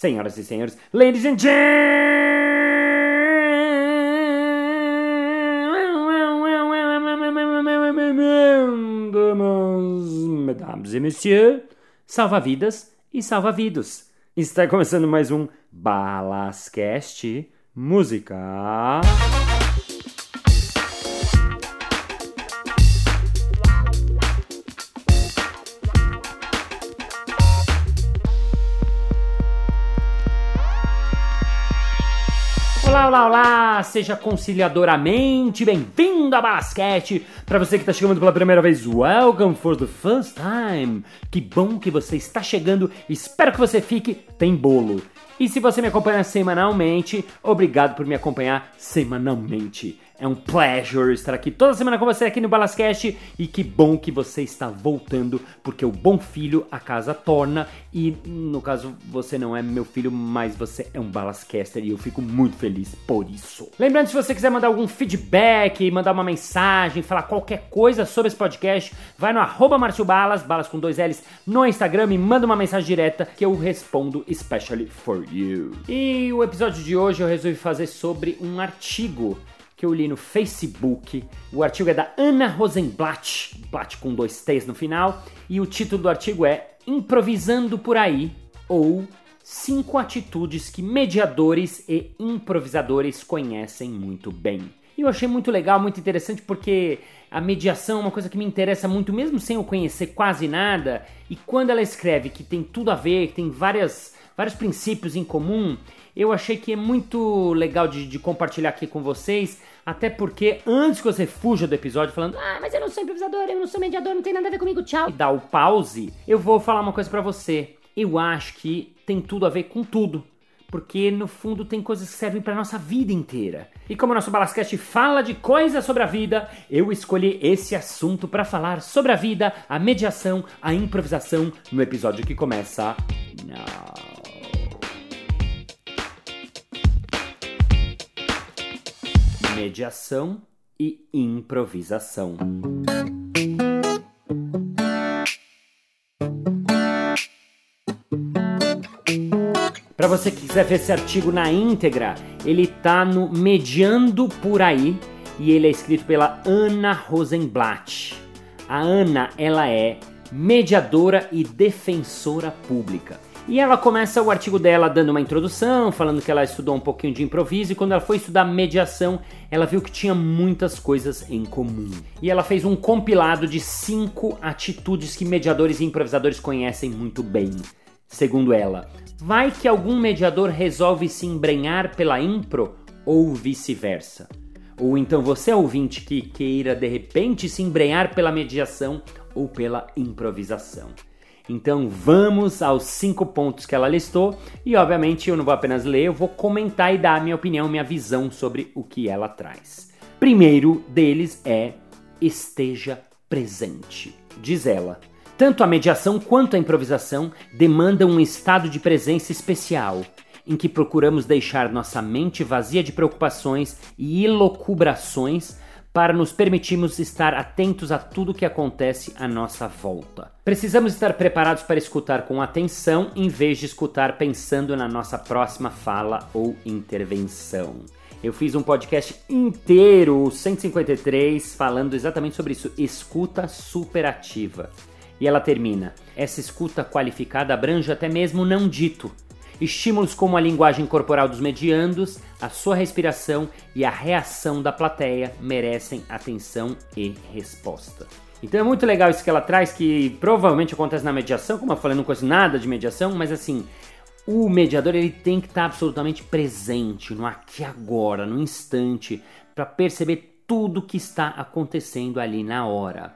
senhoras e senhores, ladies and gentlemen, mesdames et messieurs, salva-vidas e salva-vidos. Está começando mais um Balascast Música. Olá, olá! Seja conciliadoramente bem-vindo a Basquete! Para você que está chegando pela primeira vez, welcome for the first time! Que bom que você está chegando, espero que você fique, tem bolo! E se você me acompanha semanalmente, obrigado por me acompanhar semanalmente. É um pleasure estar aqui toda semana com você aqui no Balascast e que bom que você está voltando, porque o bom filho a casa torna e no caso você não é meu filho, mas você é um Balascaster e eu fico muito feliz por isso. Lembrando, se você quiser mandar algum feedback, mandar uma mensagem, falar qualquer coisa sobre esse podcast, vai no arroba Balas, balas com dois L's, no Instagram e manda uma mensagem direta que eu respondo especially for you. E o episódio de hoje eu resolvi fazer sobre um artigo que eu li no Facebook. O artigo é da Ana Rosenblatt, Blatt com dois T's no final, e o título do artigo é Improvisando por aí ou Cinco atitudes que mediadores e improvisadores conhecem muito bem. E eu achei muito legal, muito interessante, porque a mediação é uma coisa que me interessa muito, mesmo sem eu conhecer quase nada. E quando ela escreve que tem tudo a ver, que tem várias, vários princípios em comum, eu achei que é muito legal de, de, compartilhar aqui com vocês, até porque antes que você fuja do episódio falando, ah, mas eu não sou improvisador, eu não sou mediador, não tem nada a ver comigo, tchau, e dá o pause, eu vou falar uma coisa para você. Eu acho que tem tudo a ver com tudo. Porque no fundo tem coisas que servem para nossa vida inteira. E como o nosso Balascast fala de coisas sobre a vida, eu escolhi esse assunto para falar sobre a vida, a mediação, a improvisação no episódio que começa. Não. Mediação e improvisação. Para você que quiser ver esse artigo na íntegra, ele tá no Mediando por aí e ele é escrito pela Ana Rosenblatt. A Ana, ela é mediadora e defensora pública. E ela começa o artigo dela dando uma introdução, falando que ela estudou um pouquinho de improviso e quando ela foi estudar mediação, ela viu que tinha muitas coisas em comum. E ela fez um compilado de cinco atitudes que mediadores e improvisadores conhecem muito bem. Segundo ela, vai que algum mediador resolve se embrenhar pela impro ou vice-versa. Ou então você, ouvinte, que queira de repente se embrenhar pela mediação ou pela improvisação. Então vamos aos cinco pontos que ela listou e obviamente eu não vou apenas ler, eu vou comentar e dar a minha opinião, minha visão sobre o que ela traz. Primeiro deles é esteja presente. Diz ela: tanto a mediação quanto a improvisação demandam um estado de presença especial, em que procuramos deixar nossa mente vazia de preocupações e elocubrações para nos permitirmos estar atentos a tudo que acontece à nossa volta. Precisamos estar preparados para escutar com atenção em vez de escutar pensando na nossa próxima fala ou intervenção. Eu fiz um podcast inteiro, o 153, falando exatamente sobre isso, escuta superativa. E ela termina: essa escuta qualificada abrange até mesmo o não dito Estímulos como a linguagem corporal dos mediandos, a sua respiração e a reação da plateia merecem atenção e resposta. Então é muito legal isso que ela traz, que provavelmente acontece na mediação, como eu falei, não conheço nada de mediação, mas assim, o mediador ele tem que estar absolutamente presente no aqui agora, no instante, para perceber tudo que está acontecendo ali na hora.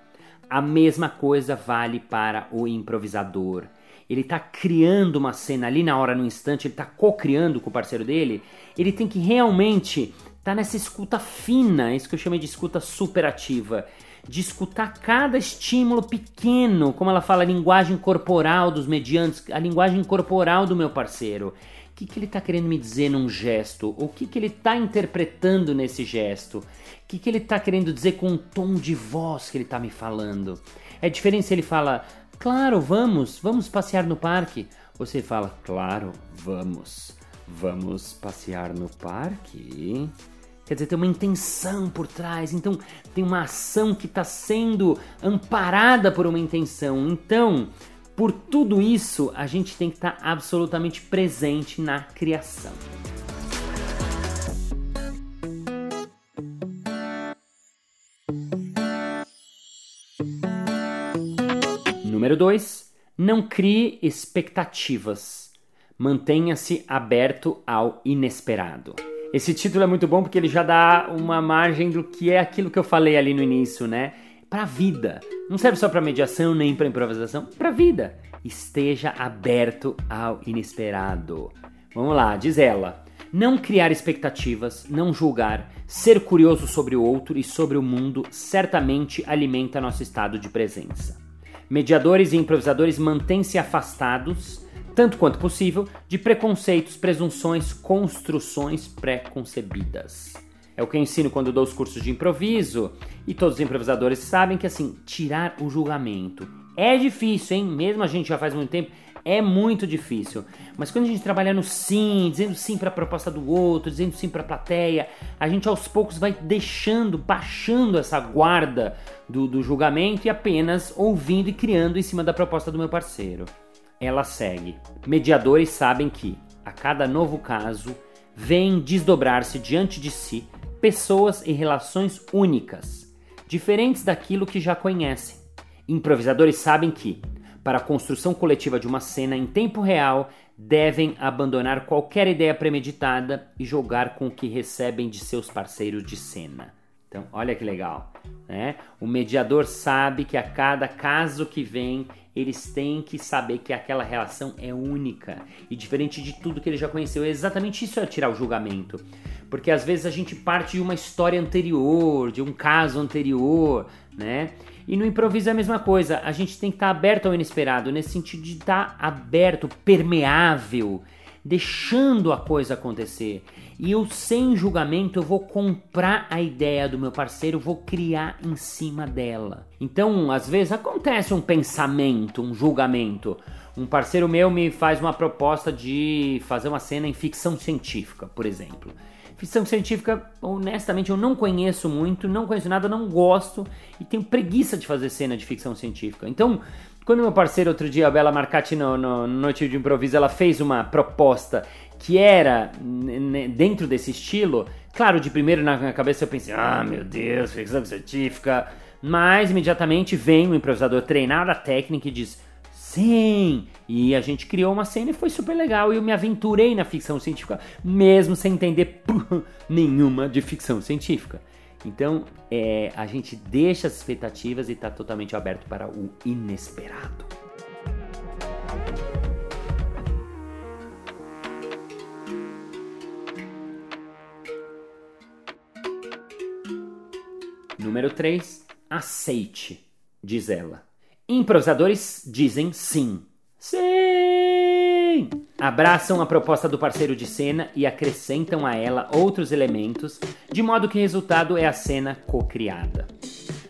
A mesma coisa vale para o improvisador ele está criando uma cena ali na hora, no instante, ele está co-criando com o parceiro dele, ele tem que realmente estar tá nessa escuta fina, isso que eu chamei de escuta superativa, de escutar cada estímulo pequeno, como ela fala, a linguagem corporal dos mediantes, a linguagem corporal do meu parceiro. O que, que ele está querendo me dizer num gesto? O que, que ele está interpretando nesse gesto? O que, que ele está querendo dizer com o tom de voz que ele está me falando? É diferente se ele fala Claro, vamos, vamos passear no parque. Você fala, claro, vamos. Vamos passear no parque? Quer dizer, tem uma intenção por trás, então tem uma ação que está sendo amparada por uma intenção. Então, por tudo isso, a gente tem que estar tá absolutamente presente na criação. Número 2. Não crie expectativas. Mantenha-se aberto ao inesperado. Esse título é muito bom porque ele já dá uma margem do que é aquilo que eu falei ali no início, né? Para vida. Não serve só para mediação nem para improvisação, para vida. Esteja aberto ao inesperado. Vamos lá, diz ela. Não criar expectativas, não julgar, ser curioso sobre o outro e sobre o mundo certamente alimenta nosso estado de presença. Mediadores e improvisadores mantêm-se afastados tanto quanto possível, de preconceitos, presunções, construções pré-concebidas. É o que eu ensino quando dou os cursos de improviso, e todos os improvisadores sabem que assim, tirar o julgamento é difícil, hein? Mesmo a gente já faz muito tempo, é muito difícil. Mas quando a gente trabalha no sim, dizendo sim para a proposta do outro, dizendo sim para a plateia, a gente aos poucos vai deixando, baixando essa guarda do, do julgamento e apenas ouvindo e criando em cima da proposta do meu parceiro ela segue. Mediadores sabem que, a cada novo caso, vêm desdobrar-se diante de si pessoas e relações únicas, diferentes daquilo que já conhecem. Improvisadores sabem que, para a construção coletiva de uma cena em tempo real, devem abandonar qualquer ideia premeditada e jogar com o que recebem de seus parceiros de cena. Então, olha que legal, né? O mediador sabe que a cada caso que vem, eles têm que saber que aquela relação é única e diferente de tudo que ele já conheceu. É exatamente isso é tirar o julgamento. Porque às vezes a gente parte de uma história anterior, de um caso anterior, né? E no improviso é a mesma coisa. A gente tem que estar aberto ao inesperado, nesse sentido de estar aberto, permeável, deixando a coisa acontecer. E eu, sem julgamento, eu vou comprar a ideia do meu parceiro, vou criar em cima dela. Então, às vezes acontece um pensamento, um julgamento. Um parceiro meu me faz uma proposta de fazer uma cena em ficção científica, por exemplo. Ficção científica, honestamente, eu não conheço muito, não conheço nada, não gosto e tenho preguiça de fazer cena de ficção científica. Então, quando meu parceiro, outro dia, a Bela Marcati, no, no, no Noite de Improviso, ela fez uma proposta que era dentro desse estilo, claro, de primeiro na minha cabeça eu pensei, ah, meu Deus, ficção científica, mas imediatamente vem um improvisador treinado a técnica e diz, sim, e a gente criou uma cena e foi super legal, e eu me aventurei na ficção científica, mesmo sem entender nenhuma de ficção científica. Então, é, a gente deixa as expectativas e está totalmente aberto para o inesperado. Número 3. Aceite, diz ela. Improvisadores dizem sim. Sim! Abraçam a proposta do parceiro de cena e acrescentam a ela outros elementos, de modo que o resultado é a cena co-criada.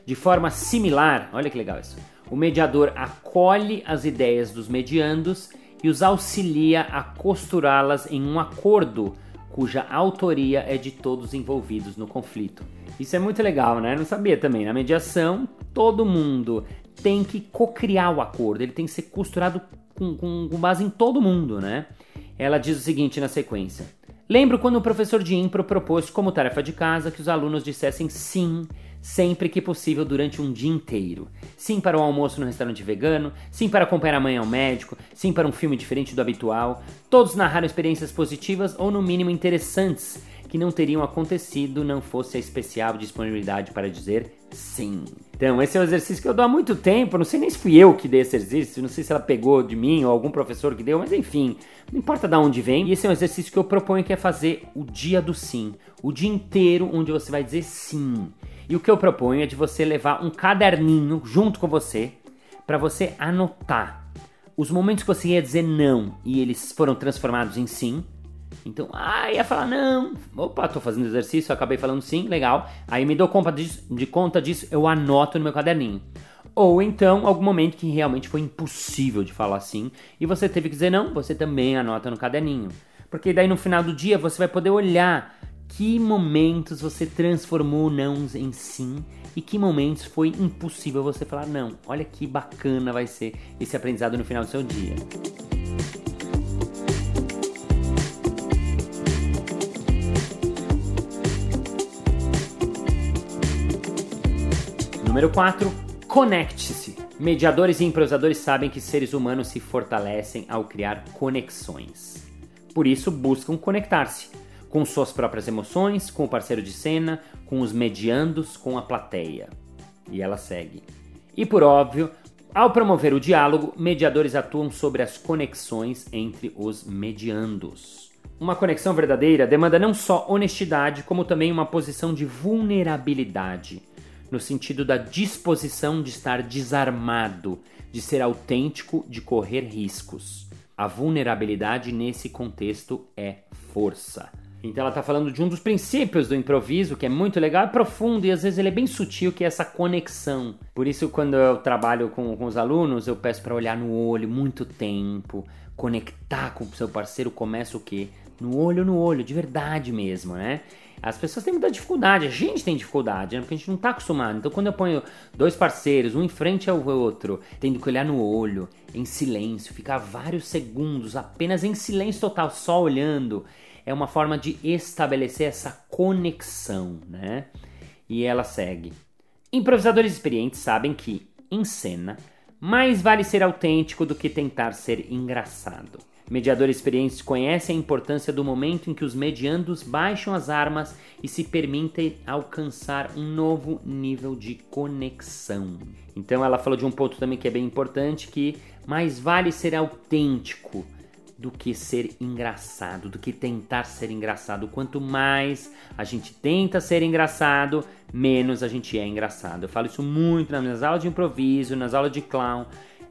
De forma similar, olha que legal isso, o mediador acolhe as ideias dos mediandos e os auxilia a costurá-las em um acordo cuja autoria é de todos envolvidos no conflito. Isso é muito legal, né? Não sabia também. Na mediação, todo mundo tem que co-criar o acordo, ele tem que ser costurado com, com, com base em todo mundo, né? Ela diz o seguinte na sequência. Lembro quando o professor de impro propôs como tarefa de casa que os alunos dissessem sim sempre que possível durante um dia inteiro. Sim para o almoço no restaurante vegano, sim para acompanhar a mãe ao médico, sim para um filme diferente do habitual. Todos narraram experiências positivas ou no mínimo interessantes que não teriam acontecido não fosse a especial disponibilidade para dizer sim. Então, esse é um exercício que eu dou há muito tempo. Não sei nem se fui eu que dei esse exercício, não sei se ela pegou de mim ou algum professor que deu, mas enfim, não importa de onde vem. E esse é um exercício que eu proponho que é fazer o dia do sim, o dia inteiro onde você vai dizer sim. E o que eu proponho é de você levar um caderninho junto com você para você anotar os momentos que você ia dizer não e eles foram transformados em sim então, ah, ia falar não. Opa, tô fazendo exercício, acabei falando sim, legal. Aí me dou conta disso, de conta disso, eu anoto no meu caderninho. Ou então algum momento que realmente foi impossível de falar sim e você teve que dizer não, você também anota no caderninho. Porque daí no final do dia você vai poder olhar que momentos você transformou não em sim e que momentos foi impossível você falar não. Olha que bacana vai ser esse aprendizado no final do seu dia. Número 4. Conecte-se. Mediadores e improvisadores sabem que seres humanos se fortalecem ao criar conexões. Por isso, buscam conectar-se com suas próprias emoções, com o parceiro de cena, com os mediandos, com a plateia. E ela segue. E por óbvio, ao promover o diálogo, mediadores atuam sobre as conexões entre os mediandos. Uma conexão verdadeira demanda não só honestidade, como também uma posição de vulnerabilidade no sentido da disposição de estar desarmado, de ser autêntico, de correr riscos. A vulnerabilidade nesse contexto é força. Então ela está falando de um dos princípios do improviso, que é muito legal, é profundo e às vezes ele é bem sutil, que é essa conexão. Por isso, quando eu trabalho com, com os alunos, eu peço para olhar no olho muito tempo, conectar com o seu parceiro, começa o quê? No olho no olho, de verdade mesmo, né? As pessoas têm muita dificuldade, a gente tem dificuldade, né? porque a gente não está acostumado. Então, quando eu ponho dois parceiros, um em frente ao outro, tendo que olhar no olho, em silêncio, ficar vários segundos apenas em silêncio total, só olhando, é uma forma de estabelecer essa conexão, né? E ela segue. Improvisadores experientes sabem que, em cena, mais vale ser autêntico do que tentar ser engraçado. Mediadores experientes conhecem a importância do momento em que os mediandos baixam as armas e se permitem alcançar um novo nível de conexão. Então ela falou de um ponto também que é bem importante que mais vale ser autêntico do que ser engraçado, do que tentar ser engraçado. Quanto mais a gente tenta ser engraçado, menos a gente é engraçado. Eu falo isso muito nas minhas aulas de improviso, nas aulas de clown.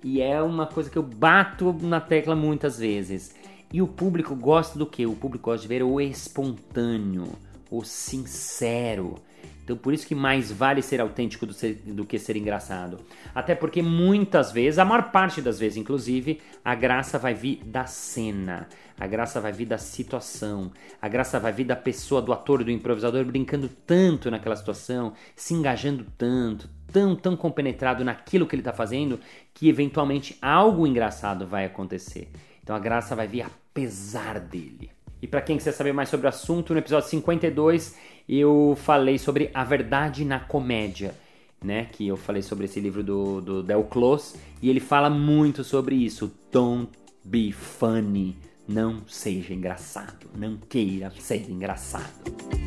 E é uma coisa que eu bato na tecla muitas vezes. E o público gosta do que? O público gosta de ver o espontâneo, o sincero. Então por isso que mais vale ser autêntico do, ser, do, que ser engraçado. Até porque muitas vezes, a maior parte das vezes, inclusive, a graça vai vir da cena, a graça vai vir da situação, a graça vai vir da pessoa, do ator, do improvisador brincando tanto naquela situação, se engajando tanto, tão, tão compenetrado naquilo que ele está fazendo que eventualmente algo engraçado vai acontecer. Então a graça vai vir apesar dele. E para quem quiser saber mais sobre o assunto, no episódio 52 eu falei sobre a verdade na comédia, né? Que eu falei sobre esse livro do, do Del Close e ele fala muito sobre isso. Don't be funny. Não seja engraçado. Não queira ser engraçado.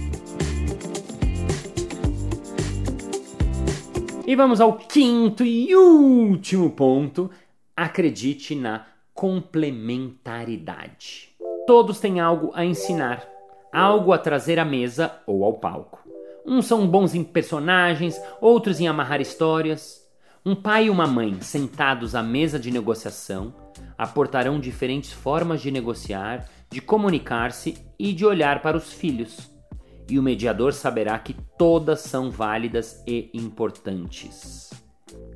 E vamos ao quinto e último ponto. Acredite na complementaridade. Todos têm algo a ensinar, algo a trazer à mesa ou ao palco. Uns são bons em personagens, outros em amarrar histórias. Um pai e uma mãe sentados à mesa de negociação aportarão diferentes formas de negociar, de comunicar-se e de olhar para os filhos e o mediador saberá que todas são válidas e importantes.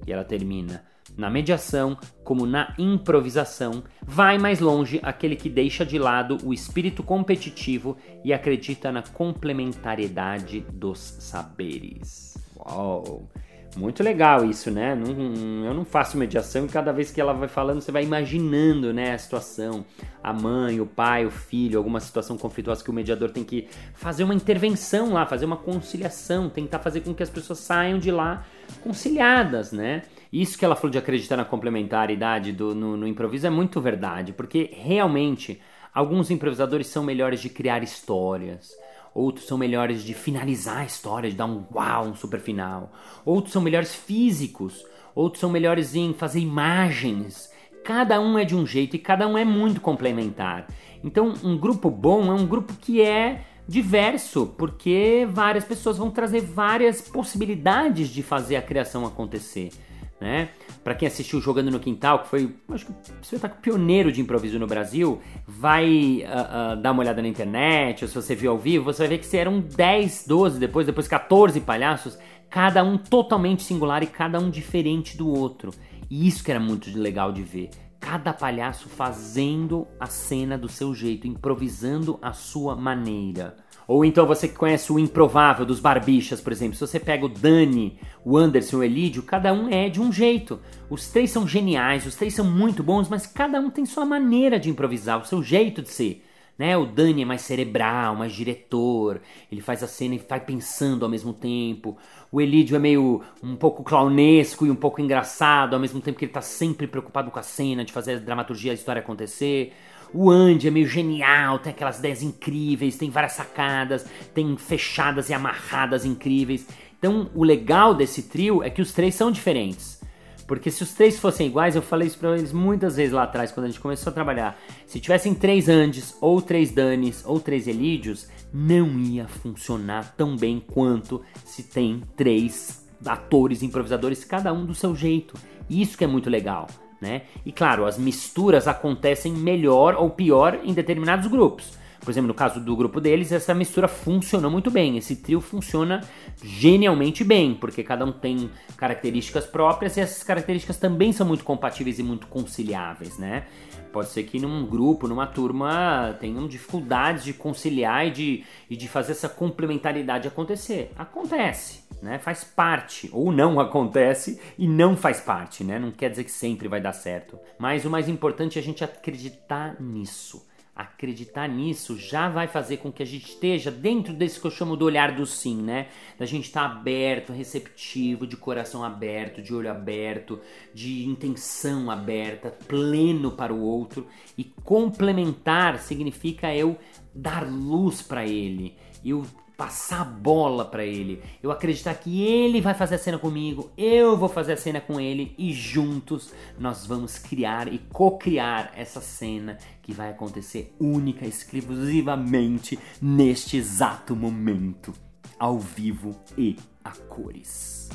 E ela termina: na mediação, como na improvisação, vai mais longe aquele que deixa de lado o espírito competitivo e acredita na complementariedade dos saberes. Uau! Muito legal isso, né? Não, eu não faço mediação e cada vez que ela vai falando, você vai imaginando né, a situação. A mãe, o pai, o filho, alguma situação conflituosa que o mediador tem que fazer uma intervenção lá, fazer uma conciliação, tentar fazer com que as pessoas saiam de lá conciliadas, né? Isso que ela falou de acreditar na complementaridade do, no, no improviso é muito verdade, porque realmente alguns improvisadores são melhores de criar histórias outros são melhores de finalizar a história, de dar um uau, um super final. Outros são melhores físicos, outros são melhores em fazer imagens. Cada um é de um jeito e cada um é muito complementar. Então, um grupo bom é um grupo que é diverso, porque várias pessoas vão trazer várias possibilidades de fazer a criação acontecer né? Para quem assistiu Jogando no Quintal, que foi, acho que o espetáculo pioneiro de improviso no Brasil, vai uh, uh, dar uma olhada na internet, ou se você viu ao vivo, você vai ver que eram 10, 12, depois, depois 14 palhaços, cada um totalmente singular e cada um diferente do outro. E isso que era muito legal de ver. Cada palhaço fazendo a cena do seu jeito, improvisando a sua maneira. Ou então você que conhece o Improvável dos Barbichas, por exemplo. Se você pega o Dani, o Anderson, o Elídio, cada um é de um jeito. Os três são geniais, os três são muito bons, mas cada um tem sua maneira de improvisar, o seu jeito de ser. Né? O Dani é mais cerebral, mais diretor, ele faz a cena e vai pensando ao mesmo tempo. O Elídio é meio um pouco clownesco e um pouco engraçado, ao mesmo tempo que ele tá sempre preocupado com a cena, de fazer a dramaturgia, a história acontecer. O Andy é meio genial, tem aquelas ideias incríveis, tem várias sacadas, tem fechadas e amarradas incríveis. Então, o legal desse trio é que os três são diferentes. Porque se os três fossem iguais, eu falei isso pra eles muitas vezes lá atrás, quando a gente começou a trabalhar. Se tivessem três Andes, ou três Danis, ou três Elídios, não ia funcionar tão bem quanto se tem três atores improvisadores, cada um do seu jeito. Isso que é muito legal. Né? E claro, as misturas acontecem melhor ou pior em determinados grupos. Por exemplo, no caso do grupo deles, essa mistura funcionou muito bem. Esse trio funciona genialmente bem, porque cada um tem características próprias e essas características também são muito compatíveis e muito conciliáveis, né? Pode ser que num grupo, numa turma, tenham dificuldades de conciliar e de, e de fazer essa complementaridade acontecer. Acontece, né? Faz parte, ou não acontece e não faz parte, né? Não quer dizer que sempre vai dar certo. Mas o mais importante é a gente acreditar nisso acreditar nisso já vai fazer com que a gente esteja dentro desse que eu chamo do olhar do sim, né? Da gente estar tá aberto, receptivo, de coração aberto, de olho aberto, de intenção aberta, pleno para o outro. E complementar significa eu dar luz para ele, eu passar a bola para ele, eu acreditar que ele vai fazer a cena comigo, eu vou fazer a cena com ele e juntos nós vamos criar e co-criar essa cena que vai acontecer única, exclusivamente neste exato momento, ao vivo e a cores.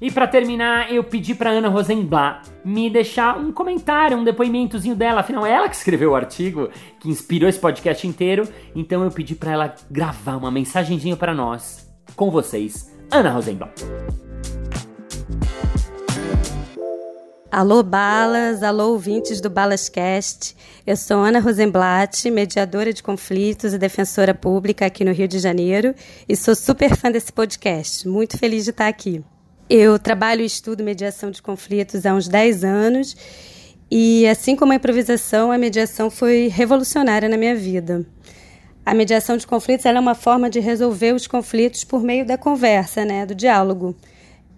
E para terminar, eu pedi para Ana Rosenblatt me deixar um comentário, um depoimentozinho dela. Afinal, é ela que escreveu o artigo que inspirou esse podcast inteiro. Então eu pedi para ela gravar uma mensagenzinha para nós, com vocês, Ana Rosenblatt. Alô Balas, alô ouvintes do Balascast. Eu sou Ana Rosenblatt, mediadora de conflitos e defensora pública aqui no Rio de Janeiro e sou super fã desse podcast. Muito feliz de estar aqui. Eu trabalho e estudo mediação de conflitos há uns 10 anos e, assim como a improvisação, a mediação foi revolucionária na minha vida. A mediação de conflitos é uma forma de resolver os conflitos por meio da conversa, né, do diálogo.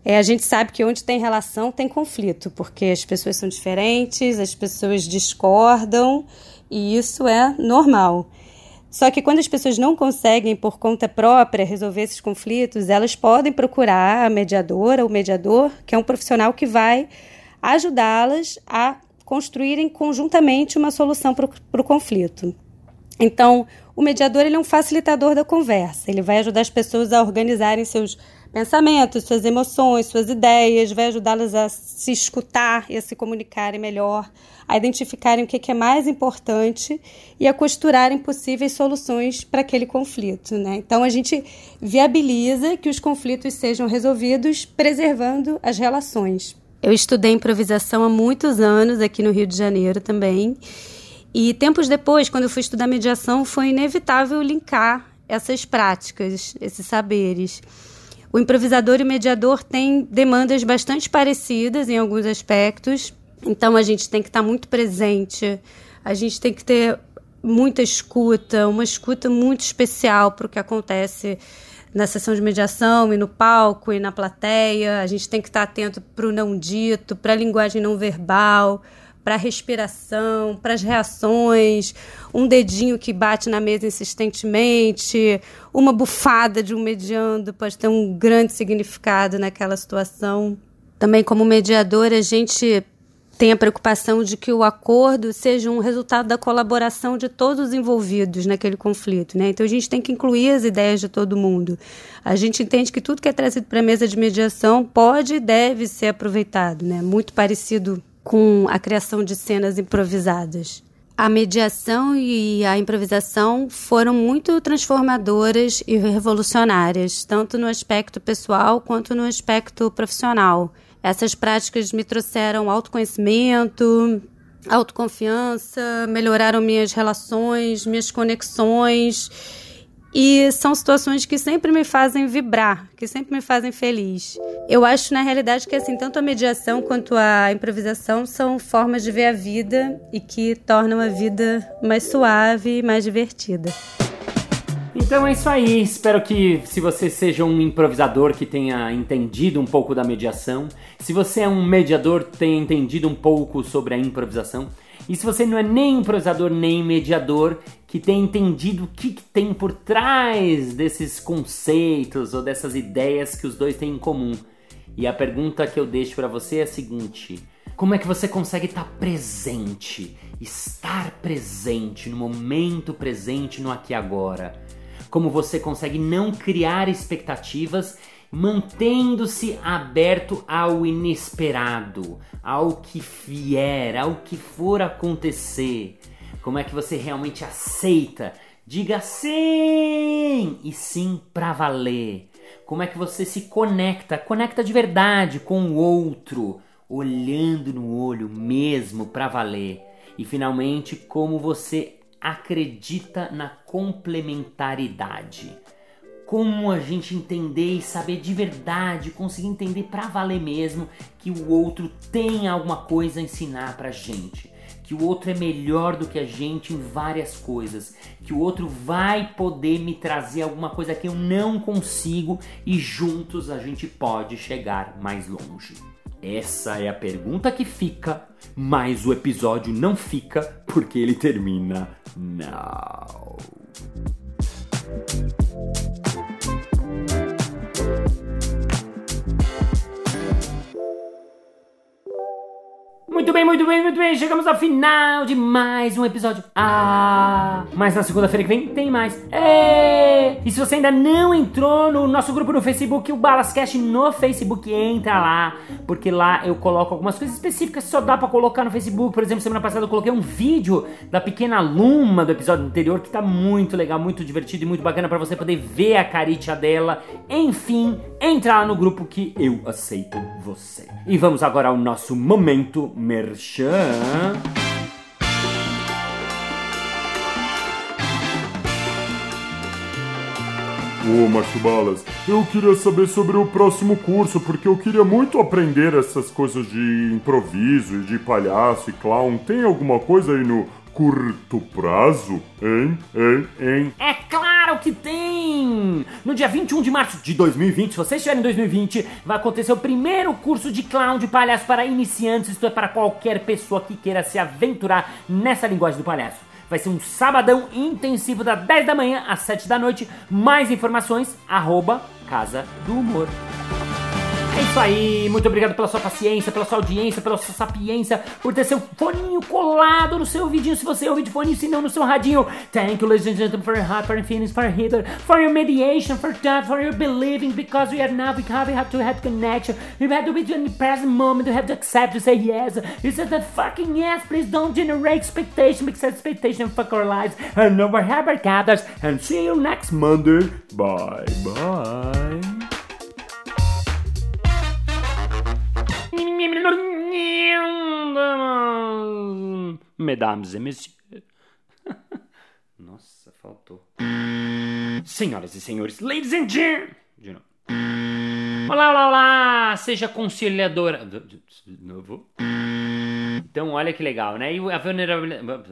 É, a gente sabe que onde tem relação tem conflito, porque as pessoas são diferentes, as pessoas discordam e isso é normal. Só que quando as pessoas não conseguem, por conta própria, resolver esses conflitos, elas podem procurar a mediadora ou mediador, que é um profissional que vai ajudá-las a construírem conjuntamente uma solução para o conflito. Então, o mediador ele é um facilitador da conversa, ele vai ajudar as pessoas a organizarem seus pensamentos, suas emoções, suas ideias, vai ajudá-las a se escutar e a se comunicarem melhor, a identificarem o que é mais importante e a costurarem possíveis soluções para aquele conflito. Né? Então, a gente viabiliza que os conflitos sejam resolvidos preservando as relações. Eu estudei improvisação há muitos anos aqui no Rio de Janeiro também. E tempos depois, quando eu fui estudar mediação, foi inevitável linkar essas práticas, esses saberes. O improvisador e o mediador têm demandas bastante parecidas em alguns aspectos, então a gente tem que estar muito presente, a gente tem que ter muita escuta, uma escuta muito especial para o que acontece na sessão de mediação e no palco e na plateia. A gente tem que estar atento para o não dito, para a linguagem não verbal, para a respiração, para as reações, um dedinho que bate na mesa insistentemente, uma bufada de um mediando pode ter um grande significado naquela situação. Também, como mediador, a gente tem a preocupação de que o acordo seja um resultado da colaboração de todos os envolvidos naquele conflito. Né? Então a gente tem que incluir as ideias de todo mundo. A gente entende que tudo que é trazido para a mesa de mediação pode e deve ser aproveitado. Né? Muito parecido com a criação de cenas improvisadas. A mediação e a improvisação foram muito transformadoras e revolucionárias, tanto no aspecto pessoal quanto no aspecto profissional. Essas práticas me trouxeram autoconhecimento, autoconfiança, melhoraram minhas relações, minhas conexões e são situações que sempre me fazem vibrar, que sempre me fazem feliz. Eu acho, na realidade, que assim, tanto a mediação quanto a improvisação são formas de ver a vida e que tornam a vida mais suave e mais divertida. Então é isso aí. Espero que, se você seja um improvisador que tenha entendido um pouco da mediação, se você é um mediador, tenha entendido um pouco sobre a improvisação. E se você não é nem improvisador nem mediador, que tenha entendido o que, que tem por trás desses conceitos ou dessas ideias que os dois têm em comum. E a pergunta que eu deixo para você é a seguinte: como é que você consegue estar presente, estar presente no momento presente, no aqui e agora? Como você consegue não criar expectativas mantendo-se aberto ao inesperado, ao que vier, ao que for acontecer. Como é que você realmente aceita? Diga sim e sim para valer. Como é que você se conecta? Conecta de verdade com o outro, olhando no olho mesmo para valer. E finalmente, como você acredita na complementaridade como a gente entender e saber de verdade, conseguir entender para valer mesmo que o outro tem alguma coisa a ensinar pra gente, que o outro é melhor do que a gente em várias coisas, que o outro vai poder me trazer alguma coisa que eu não consigo e juntos a gente pode chegar mais longe. Essa é a pergunta que fica, mas o episódio não fica porque ele termina now. Bem, muito bem, muito bem. Chegamos ao final de mais um episódio. Ah, mas na segunda-feira que vem tem mais. É. E se você ainda não entrou no nosso grupo no Facebook, o Balascast no Facebook, entra lá, porque lá eu coloco algumas coisas específicas que só dá para colocar no Facebook. Por exemplo, semana passada eu coloquei um vídeo da pequena Luma do episódio anterior que tá muito legal, muito divertido e muito bacana para você poder ver a caritia dela. Enfim, entra lá no grupo que eu aceito você. E vamos agora ao nosso momento Merchan. Ô, Márcio Balas, eu queria saber sobre o próximo curso, porque eu queria muito aprender essas coisas de improviso e de palhaço e clown. Tem alguma coisa aí no curto prazo? Hein? Hein? Hein? É claro que tem! No dia 21 de março de 2020, se você estiver em 2020, vai acontecer o primeiro curso de clown de palhaço para iniciantes, isto é, para qualquer pessoa que queira se aventurar nessa linguagem do palhaço. Vai ser um sabadão intensivo das 10 da manhã às 7 da noite. Mais informações, arroba Casa do Humor. É isso aí, muito obrigado pela sua paciência, pela sua audiência, pela sua sapiência, por ter seu foninho colado no seu ouvidinho, se você ouve de fone, se não no seu radinho. Thank you, ladies and gentlemen, for your heart, for your feelings, for your healer, for your mediation, for that, for your believing, because we are now, we have, we have to have connection, we have to be in the present moment, we have to accept, to say yes. You said that fucking yes, please don't generate expectation, because expectation fuck our lives, and never have our gathers, and see you next Monday. Bye, bye. Mesdames et messieurs. Nossa, faltou. Senhoras e senhores, ladies and gentlemen. Olá, olá, olá! Seja conciliadora. De novo. Então, olha que legal, né? E a vulnerabilidade.